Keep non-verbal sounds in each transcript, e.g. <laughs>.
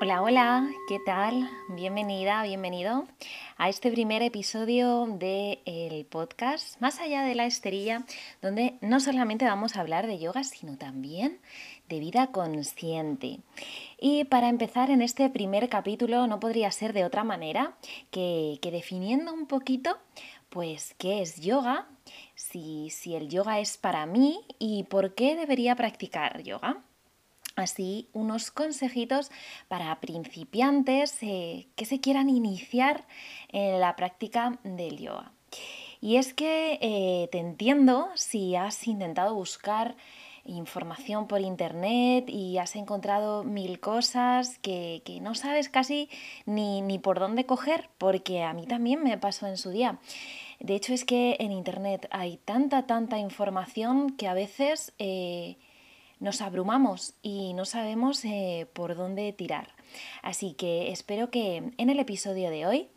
Hola, hola, ¿qué tal? Bienvenida, bienvenido a este primer episodio del podcast Más allá de la esterilla, donde no solamente vamos a hablar de yoga, sino también de vida consciente. Y para empezar en este primer capítulo no podría ser de otra manera que, definiendo un poquito, pues, qué es yoga, si, si el yoga es para mí y por qué debería practicar yoga así unos consejitos para principiantes eh, que se quieran iniciar en la práctica del yoga. Y es que eh, te entiendo si has intentado buscar información por internet y has encontrado mil cosas que, no sabes casi ni, por dónde coger, porque a mí también me pasó en su día. De hecho es que en internet hay tanta, tanta información que a veces... Eh, nos abrumamos y no sabemos eh, por dónde tirar. Así que espero que en el episodio de hoy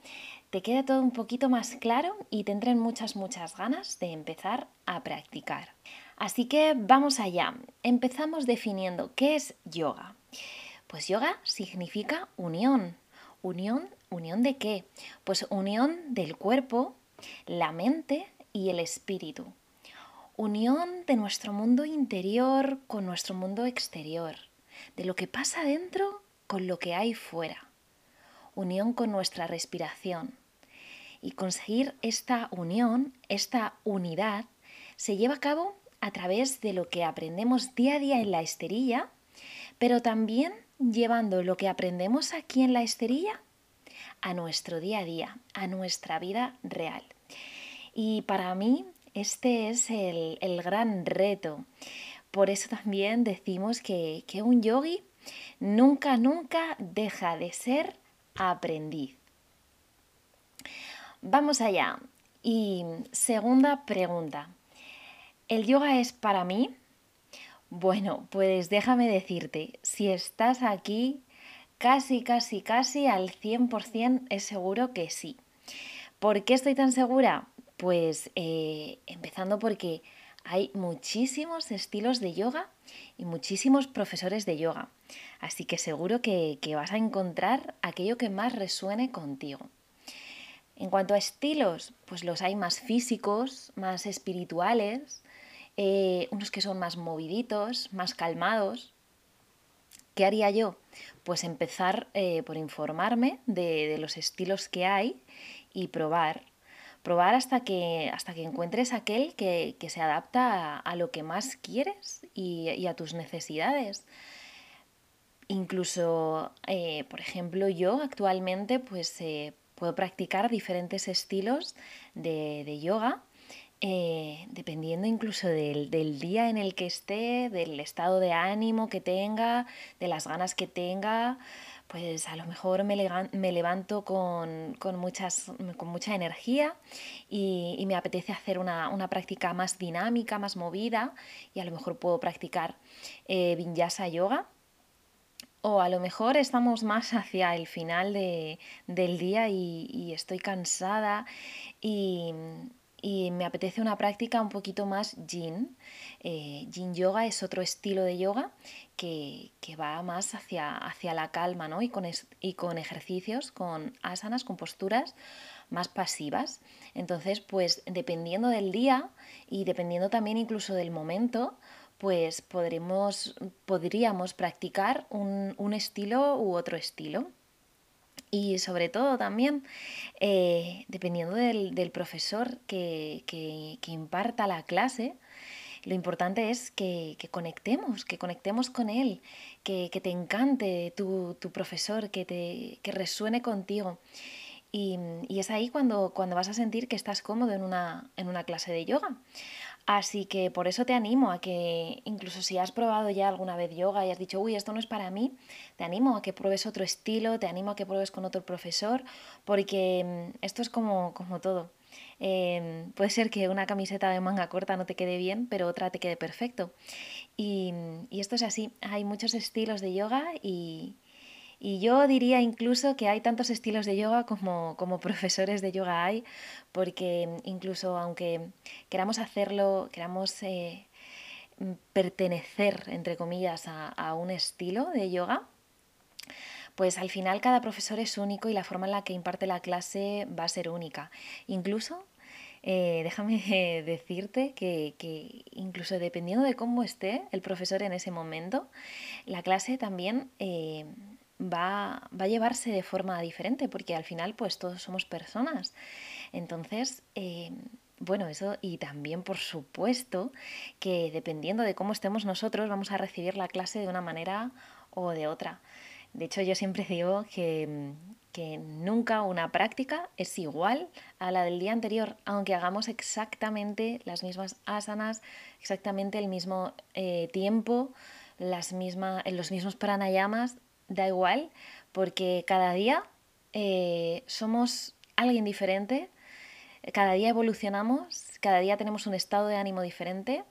te quede todo un poquito más claro y tendré muchas, muchas ganas de empezar a practicar. Así que vamos allá. Empezamos definiendo qué es yoga. Pues yoga significa unión. ¿Unión? ¿Unión de qué? Pues unión del cuerpo, la mente y el espíritu unión de nuestro mundo interior con nuestro mundo exterior, de lo que pasa dentro con lo que hay fuera, unión con nuestra respiración. Y conseguir esta unión, esta unidad, se lleva a cabo a través de lo que aprendemos día a día en la esterilla, pero también llevando lo que aprendemos aquí en la esterilla a nuestro día a día, a nuestra vida real. Y para mí este es el, gran reto. Por eso también decimos que, que un yogi nunca, nunca deja de ser aprendiz. Vamos allá. Y segunda pregunta. ¿El yoga es para mí? Bueno, pues déjame decirte, si estás aquí, casi, casi, casi al 100% es seguro que sí. ¿Por qué estoy tan segura? Pues eh, empezando porque hay muchísimos estilos de yoga y muchísimos profesores de yoga. Así que seguro que, vas a encontrar aquello que más resuene contigo. En cuanto a estilos, pues los hay más físicos, más espirituales, eh, unos que son más moviditos, más calmados. ¿Qué haría yo? Pues empezar eh, por informarme de, los estilos que hay y probar probar hasta que, hasta que encuentres aquel que, se adapta a, lo que más quieres y, a tus necesidades. Incluso, eh, por ejemplo, yo actualmente pues eh, puedo practicar diferentes estilos de, yoga, eh, dependiendo incluso del, del, día en el que esté, del estado de ánimo que tenga, de las ganas que tenga pues a lo mejor me, levanto con, muchas, mucha energía y, me apetece hacer una, práctica más dinámica, más movida y a lo mejor puedo practicar eh, vinyasa yoga. O a lo mejor estamos más hacia el final del día y, estoy cansada y, me apetece una práctica un poquito más yin. Eh, yin yoga es otro estilo de yoga que, va más hacia, hacia la calma ¿no? y, con y con ejercicios, con asanas, con posturas más pasivas. Entonces, pues dependiendo del día y dependiendo también incluso del momento, pues podremos, podríamos practicar un, estilo u otro estilo. Y sobre todo también, eh, dependiendo del, profesor que, que, imparta la clase, lo importante es que, conectemos, que conectemos con él, que, te encante tu, profesor, que, te, que resuene contigo. Y, es ahí cuando, cuando vas a sentir que estás cómodo en una, en una clase de yoga. Así que por eso te animo a que, incluso si has probado ya alguna vez yoga y has dicho, uy, esto no es para mí, te animo a que pruebes otro estilo, te animo a que pruebes con otro profesor, porque mm, esto es como, como todo. Em, puede ser que una camiseta de manga corta no te quede bien, pero otra te quede perfecto. Y, esto es así, hay muchos estilos de yoga y, yo diría incluso que hay tantos estilos de yoga como, como, <laughs> profesores de yoga hay, porque incluso aunque queramos hacerlo, queramos eh, pertenecer, entre comillas, a, a, un estilo de yoga, pues al final cada profesor es único y la forma en la que imparte la clase va a ser única. Incluso eh, déjame <laughs> decirte que, incluso dependiendo de cómo esté el profesor en ese momento, la clase también eh, va, a llevarse de forma diferente, porque al final pues todos somos personas. Entonces, eh, bueno, eso y también por supuesto que dependiendo de cómo estemos nosotros vamos a recibir la clase de una manera o de otra. De hecho, yo siempre digo que, nunca una práctica es igual a la del día anterior, aunque hagamos exactamente las mismas asanas, exactamente el mismo eh, tiempo, las misma, los mismos pranayamas, da igual, porque cada día eh, somos alguien diferente, cada día evolucionamos, cada día tenemos un estado de ánimo diferente,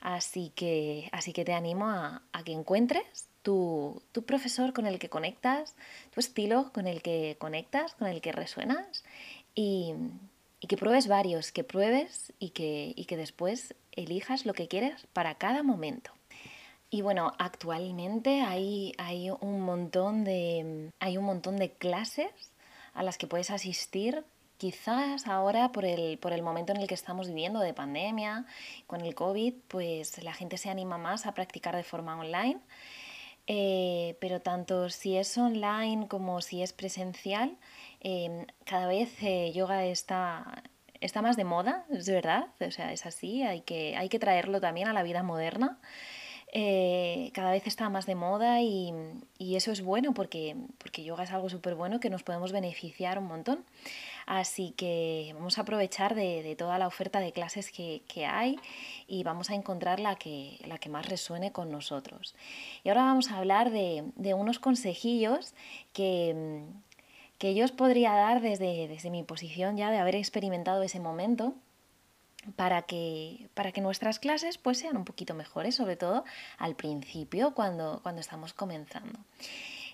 así que, así que te animo a, a que encuentres tu, profesor con el que conectas, tu estilo con el que conectas, con el que resuenas y, que pruebes varios, que pruebes y que, que después elijas lo que quieres para cada momento. Y bueno, actualmente hay, hay, un montón de, hay un montón de clases a las que puedes asistir quizás ahora por el, por el momento en el que estamos viviendo de pandemia, con el COVID, pues la gente se anima más a practicar de forma online eh, pero tanto si es online como si es presencial, em, cada vez eh, yoga está, está más de moda, es verdad, o sea, es así, hay que, hay que traerlo también a la vida moderna. Eh, cada vez está más de moda y, y, eso es bueno porque, porque yoga es algo súper bueno que nos podemos beneficiar un montón. Así que vamos a aprovechar de, toda la oferta de clases que, hay y vamos a encontrar la que, la que más resuene con nosotros. Y ahora vamos a hablar de, unos consejillos que, que yo os podría dar desde, desde mi posición ya de haber experimentado ese momento para que, para que nuestras clases pues, sean un poquito mejores, sobre todo al principio, cuando, cuando estamos comenzando.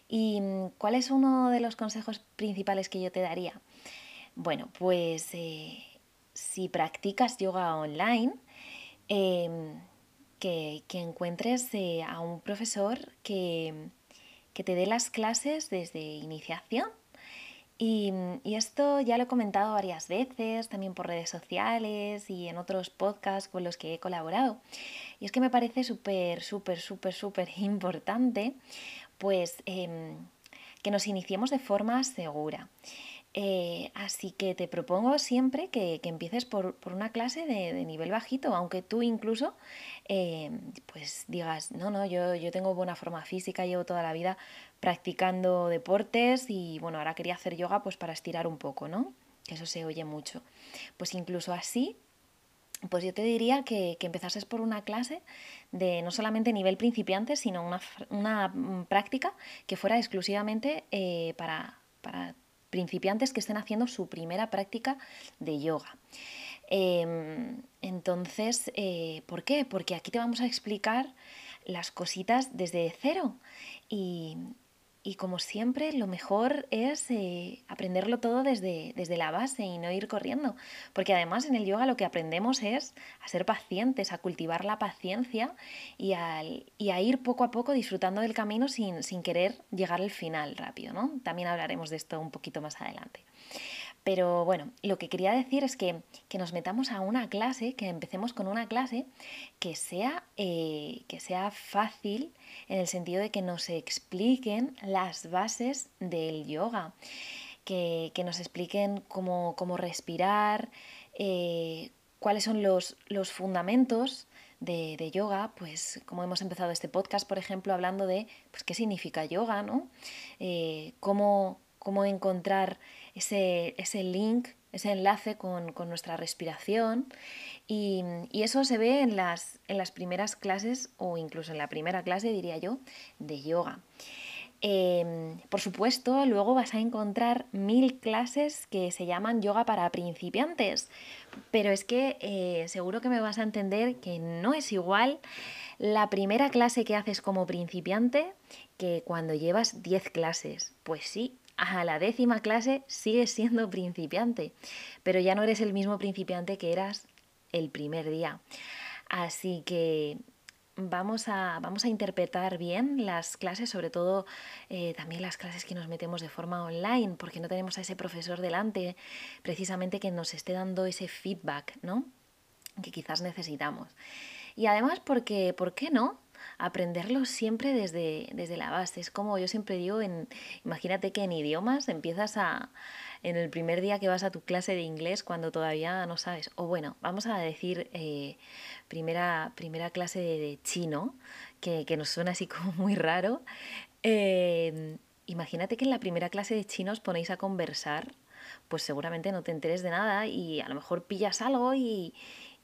¿Y cuál es uno de los consejos principales que yo te daría? Bueno, pues eh, si practicas yoga online, em, que, encuentres eh, a un profesor que, te dé las clases desde iniciación. Y, esto ya lo he comentado varias veces, también por redes sociales y en otros podcasts con los que he colaborado. Y es que me parece súper, súper, súper, súper <laughs> importante, pues, em, que nos iniciemos de forma segura. Eh, así que te propongo siempre que, empieces por, una clase de, nivel bajito, aunque tú incluso eh, pues digas, no, no, yo, yo tengo buena forma física, llevo toda la vida practicando deportes y bueno, ahora quería hacer yoga pues para estirar un poco, ¿no? Que eso se oye mucho. Pues incluso así pues yo te diría que, que, empezases por una clase de no solamente nivel principiante, sino una, mm, práctica que fuera exclusivamente eh, para, para principiantes que estén haciendo su primera práctica de yoga. Em, entonces, eh, ¿por qué? Porque aquí te vamos a explicar las cositas desde cero y, y como siempre, lo mejor es eh, aprenderlo todo desde, desde la base y no ir corriendo. Porque además en el yoga lo que aprendemos es a ser pacientes, a cultivar la paciencia y, y a ir poco a poco disfrutando del camino sin, sin querer llegar al final rápido. ¿no? También hablaremos de esto un poquito más adelante. Pero bueno, lo que quería decir es que, nos metamos a una clase, que empecemos con una clase que sea, eh, que sea fácil en el sentido de que nos expliquen las bases del yoga, que, nos expliquen cómo, respirar, eh, cuáles son los, los fundamentos de, yoga, pues como hemos empezado este podcast, por ejemplo, hablando de pues, qué significa yoga, ¿no? Eh, cómo, cómo encontrar ese, ese link, ese enlace con, nuestra respiración. Y, eso se ve en las, en las primeras clases, o incluso en la primera clase, diría yo, de yoga. Em, por supuesto, luego vas a encontrar mil clases que se llaman yoga para principiantes, pero es que eh, seguro que me vas a entender que no es igual la primera clase que haces como principiante que cuando llevas 10 clases. Pues sí, a la décima clase sigues siendo principiante, pero ya no eres el mismo principiante que eras el primer día. Así que vamos a, vamos a interpretar bien las clases, sobre todo eh, también las clases que nos metemos de forma online, porque no tenemos a ese profesor delante precisamente que nos esté dando ese feedback, ¿no? Que quizás necesitamos. Y además porque, ¿por qué no? Aprenderlo siempre desde, desde la base. Es como yo siempre digo, en, imagínate que en idiomas empiezas a, en el primer día que vas a tu clase de inglés cuando todavía no sabes, o bueno, vamos a decir eh, primera, primera clase de, chino, que, nos suena así como muy raro. Eh, imagínate que en la primera clase de chino os ponéis a conversar, pues seguramente no te enteres de nada y a lo mejor pillas algo y,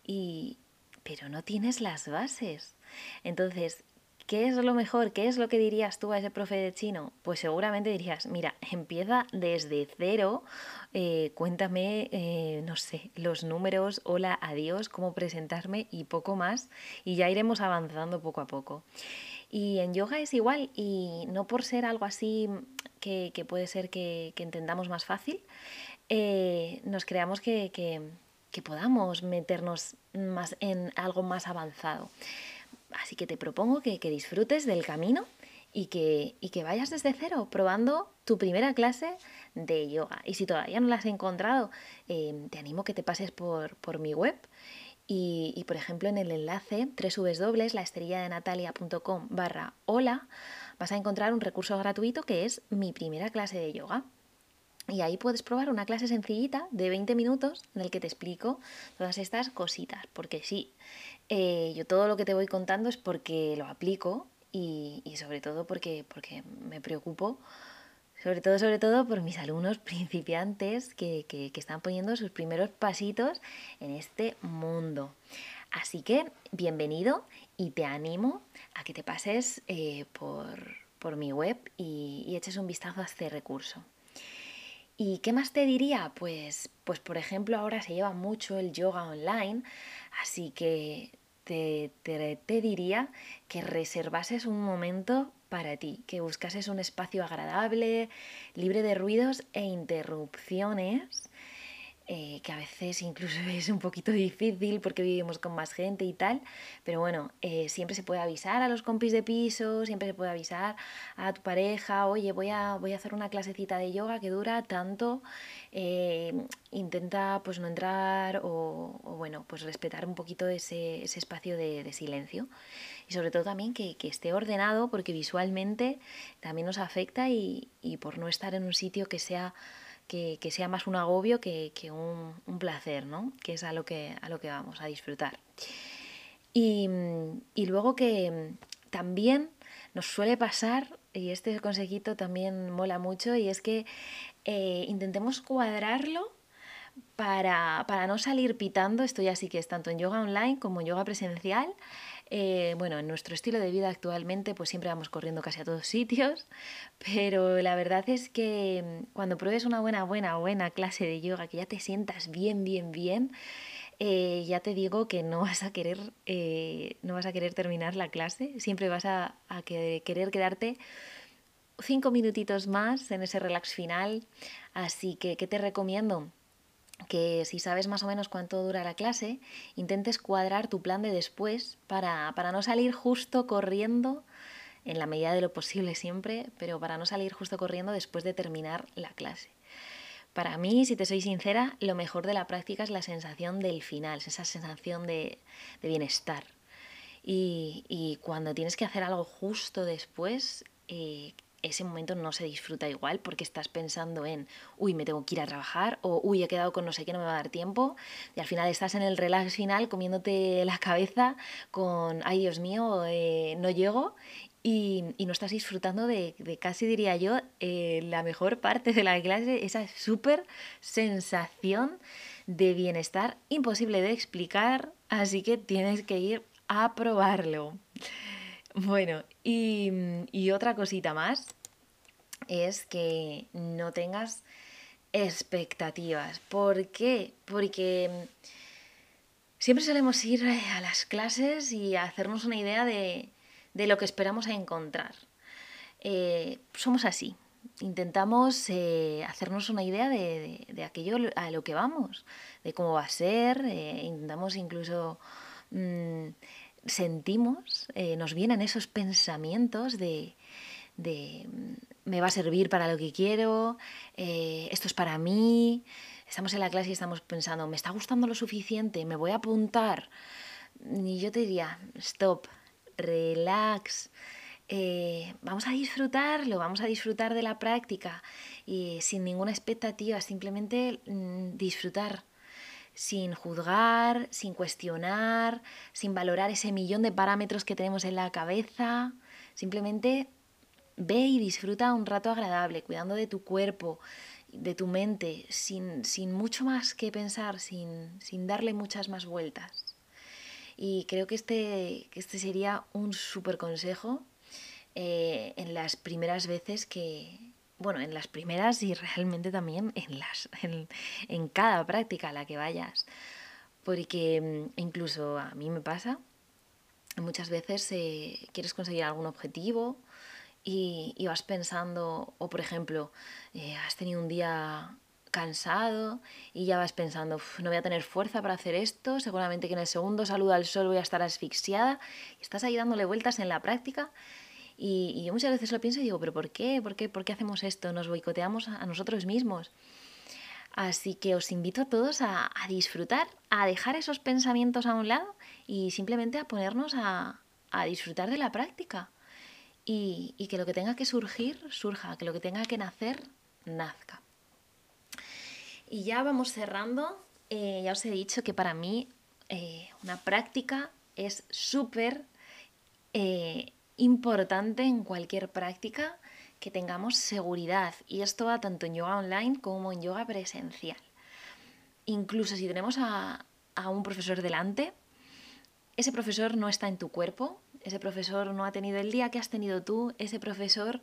y pero no tienes las bases. Entonces, ¿Qué es lo mejor? ¿Qué es lo que dirías tú a ese profe de chino? Pues seguramente dirías, mira, empieza desde cero, eh, cuéntame, eh, no sé, los números, hola, adiós, cómo presentarme y poco más, y ya iremos avanzando poco a poco. Y en yoga es igual, y no por ser algo así que, puede ser que, entendamos más fácil, eh, nos creamos que, que podamos meternos más en algo más avanzado. Así que te propongo que, disfrutes del camino y que, vayas desde cero probando tu primera clase de yoga. Y si todavía no la has encontrado, em, te animo que te pases por, mi web. Y, por ejemplo, en el enlace www.laesterilladenatalia.com barra hola vas a encontrar un recurso gratuito que es mi primera clase de yoga. Y ahí puedes probar una clase sencillita de 20 minutos en el que te explico todas estas cositas. Porque sí, eh, yo todo lo que te voy contando es porque lo aplico y, sobre todo porque, porque me preocupo, sobre todo, sobre todo por mis alumnos <laughs> principiantes que, que, están poniendo sus primeros pasitos en este mundo. Así que bienvenido y te animo a que te pases eh, por, por, mi web y, y eches un vistazo a este recurso. ¿Y qué más te diría? Pues, pues por ejemplo ahora se lleva mucho el yoga online, así que te, te, diría que reservases un momento para ti, que buscases un espacio agradable, libre de ruidos e interrupciones eh, que a veces incluso <laughs> es un poquito difícil porque vivimos con más gente y tal, pero bueno, eh, siempre se puede avisar a los compis de piso, siempre se puede avisar a tu pareja, oye, voy a, voy a hacer una clasecita de yoga que dura tanto, eh, intenta pues no entrar o, bueno, pues respetar un poquito ese, ese espacio de, silencio y sobre todo también que, esté ordenado porque visualmente también nos afecta y, y por no estar en un sitio que sea que, sea más un agobio que, un, placer, ¿no? Que es a lo que, a lo que vamos a disfrutar. Y, luego que también nos suele pasar, y este consejito también mola mucho, y es que eh, intentemos cuadrarlo para, para, no salir pitando, esto ya sí que es tanto en yoga online como en yoga presencial, eh, bueno, en nuestro estilo de vida actualmente pues siempre vamos corriendo casi a todos <laughs> sitios, pero la verdad es que mm, cuando pruebes una buena, buena, buena clase de yoga, que ya te sientas bien, bien, bien, eh, ya te digo que no vas a querer, eh, no vas a querer terminar la clase, siempre vas a, a querer quedarte cinco minutitos más en ese relax final. Así que, ¿qué te recomiendo? Que si sabes más o menos cuánto dura la clase, intentes cuadrar tu plan de después para, para, no salir justo corriendo, en la medida de lo posible siempre, pero para no salir justo corriendo después de terminar la clase. Para mí, si te soy sincera, lo mejor de la práctica es la sensación del final, esa sensación de, de bienestar. Y, y, cuando tienes que hacer algo justo después, eh, ese momento no se disfruta igual porque estás pensando en, uy, me tengo que ir a trabajar o, uy, he quedado con no sé qué, no me va a dar tiempo. Y al final estás en el relax final comiéndote la cabeza con, ay, Dios mío, eh, no llego. Y, no estás disfrutando de, casi diría yo, eh, la mejor parte de la clase, esa súper sensación de bienestar imposible de explicar, así que tienes que ir a probarlo. Bueno, y, otra cosita más es que no tengas expectativas. ¿Por qué? Porque siempre solemos ir a las clases y hacernos una idea de, lo que esperamos encontrar. Eh, somos así. Intentamos eh, hacernos una idea de, aquello a lo que vamos, de cómo va a ser. Eh, intentamos incluso mm, sentimos, eh, nos vienen esos pensamientos de, mm, me va a servir para lo que quiero, eh, esto es para mí, estamos en la clase y estamos pensando, me está gustando lo suficiente, me voy a apuntar. Y yo te diría, stop, relax, eh, vamos a disfrutarlo, vamos a disfrutar de la práctica y sin ninguna expectativa, simplemente mm, disfrutar sin juzgar, sin cuestionar, sin valorar ese millón de parámetros que tenemos en la cabeza. Simplemente ve y disfruta un rato agradable, cuidando de tu cuerpo, de tu mente, sin, sin mucho más que pensar, sin, sin, darle muchas más vueltas. Y creo que este, que este sería un súper consejo eh, en las primeras veces que, bueno, en las primeras y realmente también en, las, en, cada práctica a la que vayas. Porque mm, incluso a mí me pasa, muchas veces eh, quieres conseguir algún objetivo y, vas pensando, o por ejemplo, eh, has tenido un día cansado y ya vas pensando, no voy a tener fuerza para hacer esto, seguramente que en el segundo saludo al sol voy a estar asfixiada, y estás ahí dándole vueltas en la práctica y, yo muchas veces lo pienso y digo, pero ¿por qué? ¿Por qué, ¿Por qué hacemos esto? Nos boicoteamos a nosotros mismos. Así que os invito a todos a, disfrutar, a dejar esos pensamientos a un lado y simplemente a ponernos a, disfrutar de la práctica. Y, que lo que tenga que surgir, surja, que lo que tenga que nacer, nazca. Y ya vamos cerrando. Eh, ya os he dicho que para mí eh, una práctica es súper eh, importante en cualquier práctica que tengamos seguridad y esto va tanto en yoga online como en yoga presencial. Incluso si tenemos a, un profesor delante, ese profesor no está en tu cuerpo, ese profesor no ha tenido el día que has tenido tú, ese profesor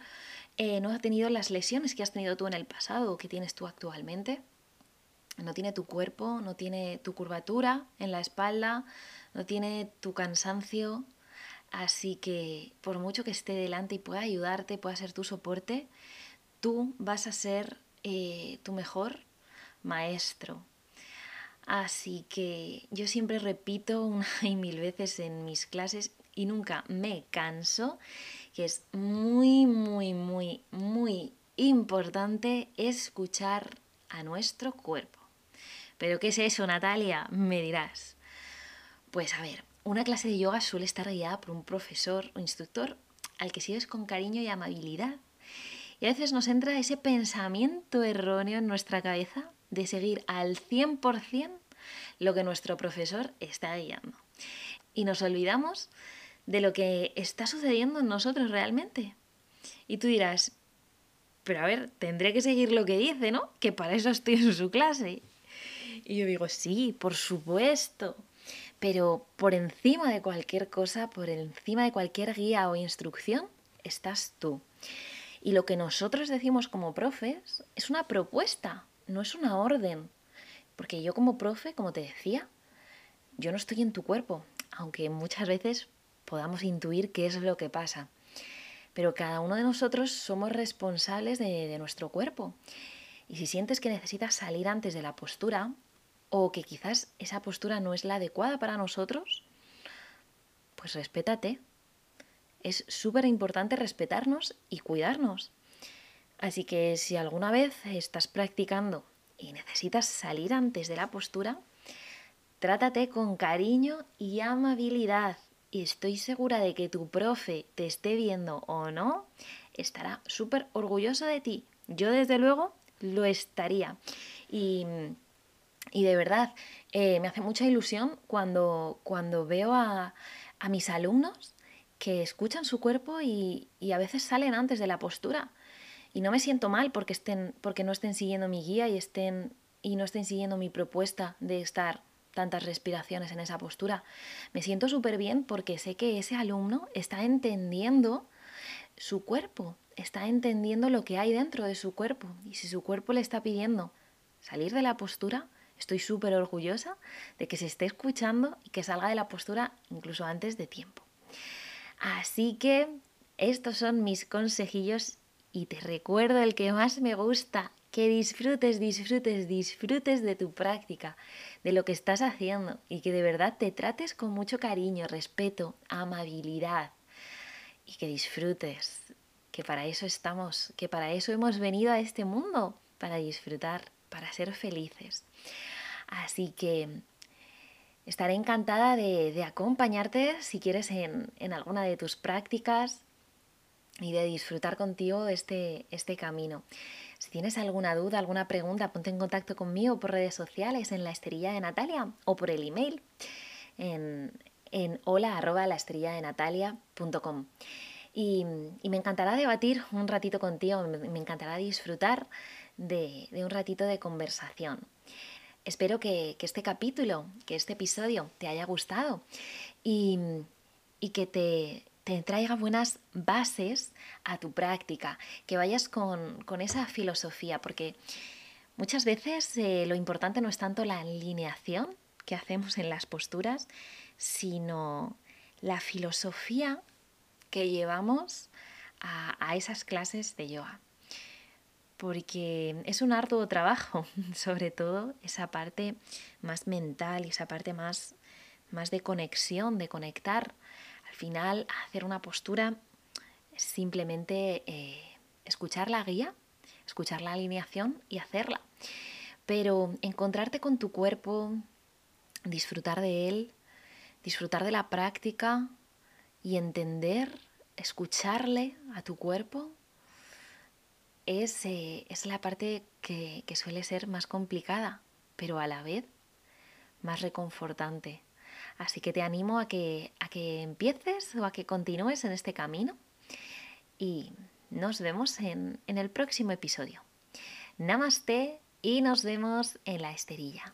eh, no ha tenido las lesiones que has tenido tú en el pasado o que tienes tú actualmente. No tiene tu cuerpo, no tiene tu curvatura en la espalda, no tiene tu cansancio, Así que por mucho que esté delante y pueda ayudarte, pueda ser tu soporte, tú vas a ser eh, tu mejor maestro. Así que yo siempre repito una <laughs> y mil veces en mis clases y nunca me canso, que es muy, muy, muy, muy importante escuchar a nuestro cuerpo. ¿Pero qué es eso, Natalia? Me dirás. Pues a ver, una clase de yoga suele estar guiada por un profesor o instructor al que sigues con cariño y amabilidad. Y a veces nos entra ese pensamiento erróneo en nuestra cabeza de seguir al 100% lo que nuestro profesor está guiando. Y nos olvidamos de lo que está sucediendo en nosotros realmente. Y tú dirás, pero a ver, tendré que seguir lo que dice, ¿no? Que para eso estoy en su clase. Y yo digo, sí, por supuesto. Pero por encima de cualquier cosa, por encima de cualquier guía o instrucción, estás tú. Y lo que nosotros decimos como profes es una propuesta, no es una orden. Porque yo como profe, como te decía, yo no estoy en tu cuerpo, aunque muchas veces podamos intuir qué es lo que pasa. Pero cada uno de nosotros somos responsables de, de nuestro cuerpo. Y si sientes que necesitas salir antes de la postura, o que quizás esa postura no es la adecuada para nosotros, pues respétate. Es súper importante respetarnos y cuidarnos. Así que si alguna vez estás practicando y necesitas salir antes de la postura, trátate con cariño y amabilidad. Y estoy segura de que tu profe te esté viendo o no, estará súper orgulloso de ti. Yo desde luego lo estaría. Y y de verdad, eh, me hace mucha ilusión cuando, cuando veo a, mis alumnos que escuchan su cuerpo y, a veces salen antes de la postura. Y no me siento mal porque, estén, porque no estén siguiendo mi guía y, estén, y no estén siguiendo mi propuesta de estar tantas respiraciones en esa postura. Me siento súper bien porque sé que ese alumno está entendiendo su cuerpo, está entendiendo lo que hay dentro de su cuerpo. Y si su cuerpo le está pidiendo salir de la postura, Estoy súper orgullosa de que se esté escuchando y que salga de la postura incluso antes de tiempo. Así que estos son mis consejillos y te recuerdo el que más me gusta que disfrutes, disfrutes, disfrutes de tu práctica, de lo que estás haciendo y que de verdad te trates con mucho cariño, respeto, amabilidad y que disfrutes, que para eso estamos, que para eso hemos venido a este mundo, para disfrutar, para ser felices. Así que estaré encantada de, acompañarte si quieres en, alguna de tus prácticas y de disfrutar contigo este, este camino. Si tienes alguna duda, alguna pregunta, ponte en contacto conmigo por redes sociales, en la esterilla de Natalia o por el email en, en hola arroba la estrella de natalia.com. Y, y, me encantará debatir un ratito contigo, me, encantará disfrutar de, un ratito de conversación. Espero que, que, este capítulo, que este episodio te haya gustado y, y que te, te traiga buenas bases a tu práctica, que vayas con, con esa filosofía, porque muchas veces eh, lo importante no es tanto la alineación que hacemos en las posturas, sino la filosofía que llevamos a, a esas clases de yoga. Porque es un arduo trabajo, <laughs> sobre todo esa parte más mental y esa parte más, más de conexión, de conectar al final, hacer una postura es simplemente eh, escuchar la guía, escuchar la alineación y hacerla. Pero encontrarte con tu cuerpo, disfrutar de él, disfrutar de la práctica y entender, escucharle a tu cuerpo, es, eh, es la parte que, que suele ser más complicada, pero a la vez más reconfortante. Así que te animo a que, a que empieces o a que continúes en este camino y nos vemos en, en el próximo episodio. Namaste y nos vemos en la esterilla.